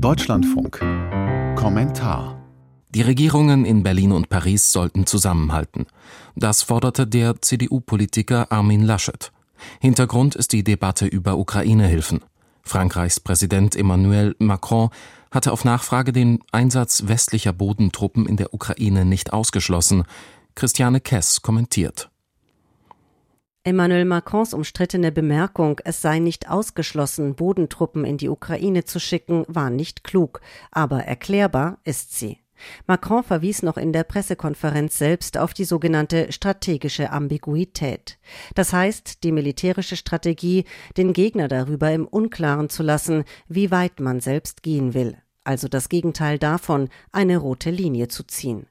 Deutschlandfunk. Kommentar. Die Regierungen in Berlin und Paris sollten zusammenhalten. Das forderte der CDU-Politiker Armin Laschet. Hintergrund ist die Debatte über Ukraine-Hilfen. Frankreichs Präsident Emmanuel Macron hatte auf Nachfrage den Einsatz westlicher Bodentruppen in der Ukraine nicht ausgeschlossen. Christiane Kess kommentiert. Emmanuel Macrons umstrittene Bemerkung, es sei nicht ausgeschlossen, Bodentruppen in die Ukraine zu schicken, war nicht klug, aber erklärbar ist sie. Macron verwies noch in der Pressekonferenz selbst auf die sogenannte strategische Ambiguität. Das heißt, die militärische Strategie, den Gegner darüber im Unklaren zu lassen, wie weit man selbst gehen will. Also das Gegenteil davon, eine rote Linie zu ziehen.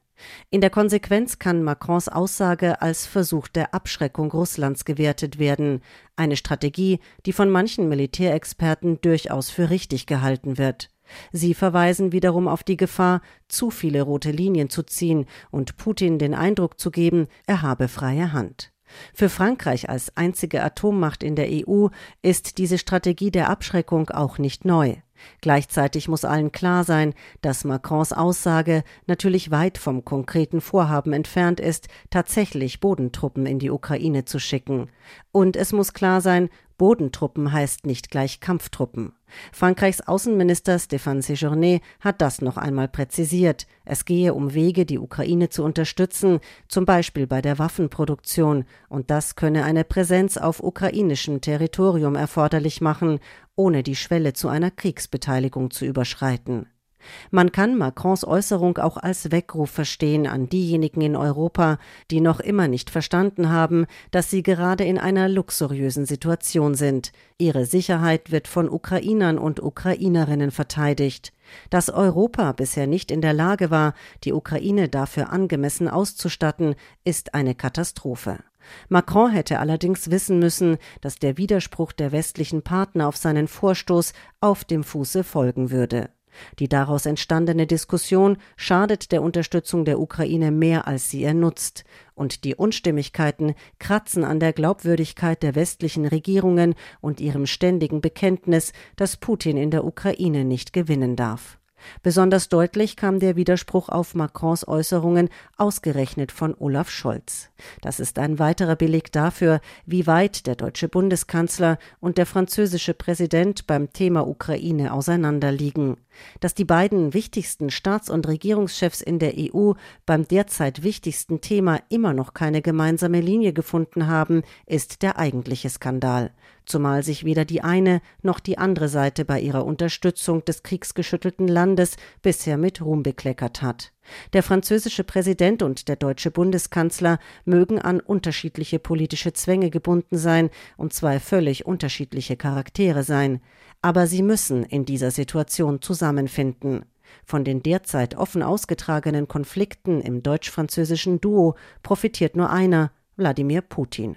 In der Konsequenz kann Macrons Aussage als Versuch der Abschreckung Russlands gewertet werden, eine Strategie, die von manchen Militärexperten durchaus für richtig gehalten wird. Sie verweisen wiederum auf die Gefahr, zu viele rote Linien zu ziehen und Putin den Eindruck zu geben, er habe freie Hand. Für Frankreich als einzige Atommacht in der EU ist diese Strategie der Abschreckung auch nicht neu. Gleichzeitig muss allen klar sein, dass Macrons Aussage natürlich weit vom konkreten Vorhaben entfernt ist, tatsächlich Bodentruppen in die Ukraine zu schicken. Und es muss klar sein, Bodentruppen heißt nicht gleich Kampftruppen. Frankreichs Außenminister Stéphane Séjourné hat das noch einmal präzisiert. Es gehe um Wege, die Ukraine zu unterstützen, zum Beispiel bei der Waffenproduktion, und das könne eine Präsenz auf ukrainischem Territorium erforderlich machen, ohne die Schwelle zu einer Kriegsbeteiligung zu überschreiten. Man kann Macrons Äußerung auch als Weckruf verstehen an diejenigen in Europa, die noch immer nicht verstanden haben, dass sie gerade in einer luxuriösen Situation sind. Ihre Sicherheit wird von Ukrainern und Ukrainerinnen verteidigt. Dass Europa bisher nicht in der Lage war, die Ukraine dafür angemessen auszustatten, ist eine Katastrophe. Macron hätte allerdings wissen müssen, dass der Widerspruch der westlichen Partner auf seinen Vorstoß auf dem Fuße folgen würde. Die daraus entstandene Diskussion schadet der Unterstützung der Ukraine mehr, als sie ihr nutzt, und die Unstimmigkeiten kratzen an der Glaubwürdigkeit der westlichen Regierungen und ihrem ständigen Bekenntnis, dass Putin in der Ukraine nicht gewinnen darf. Besonders deutlich kam der Widerspruch auf Macrons Äußerungen ausgerechnet von Olaf Scholz. Das ist ein weiterer Beleg dafür, wie weit der deutsche Bundeskanzler und der französische Präsident beim Thema Ukraine auseinanderliegen. Dass die beiden wichtigsten Staats- und Regierungschefs in der EU beim derzeit wichtigsten Thema immer noch keine gemeinsame Linie gefunden haben, ist der eigentliche Skandal zumal sich weder die eine noch die andere Seite bei ihrer Unterstützung des kriegsgeschüttelten Landes bisher mit Ruhm bekleckert hat. Der französische Präsident und der deutsche Bundeskanzler mögen an unterschiedliche politische Zwänge gebunden sein und zwei völlig unterschiedliche Charaktere sein, aber sie müssen in dieser Situation zusammenfinden. Von den derzeit offen ausgetragenen Konflikten im deutsch-französischen Duo profitiert nur einer, Wladimir Putin.